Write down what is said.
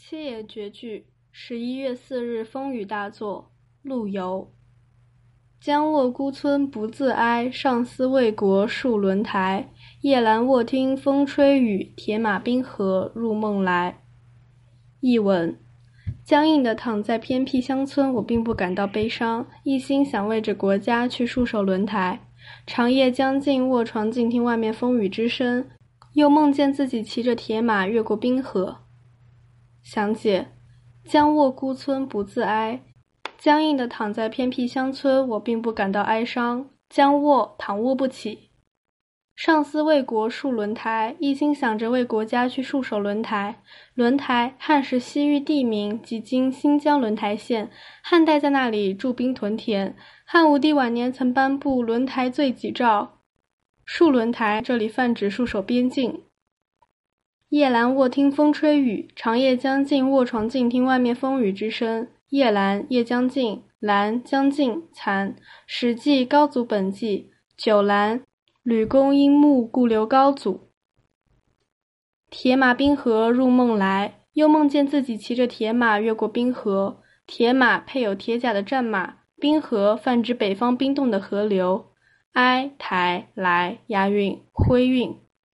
七言绝句，十一月四日风雨大作。陆游。将卧孤村不自哀，上思为国戍轮台。夜阑卧听风吹雨，铁马冰河入梦来。译文：僵硬地躺在偏僻乡村，我并不感到悲伤，一心想为着国家去戍守轮台。长夜将尽，卧床静听外面风雨之声，又梦见自己骑着铁马越过冰河。详解：僵卧孤村不自哀，僵硬地躺在偏僻乡村，我并不感到哀伤。僵卧躺卧不起。上思为国戍轮台，一心想着为国家去戍守轮台。轮台，汉时西域地名，即今新疆轮台县。汉代在那里驻兵屯田。汉武帝晚年曾颁布轮台罪己诏，戍轮台，这里泛指戍守边境。夜阑卧听风吹雨，长夜将尽，卧床静听外面风雨之声。夜阑，夜将尽，阑，将尽，残。《史记·高祖本纪》：九阑，吕公因木故留高祖。铁马冰河入梦来，又梦见自己骑着铁马越过冰河。铁马配有铁甲的战马，冰河泛指北方冰冻的河流。哀、台、来，押韵，徽韵。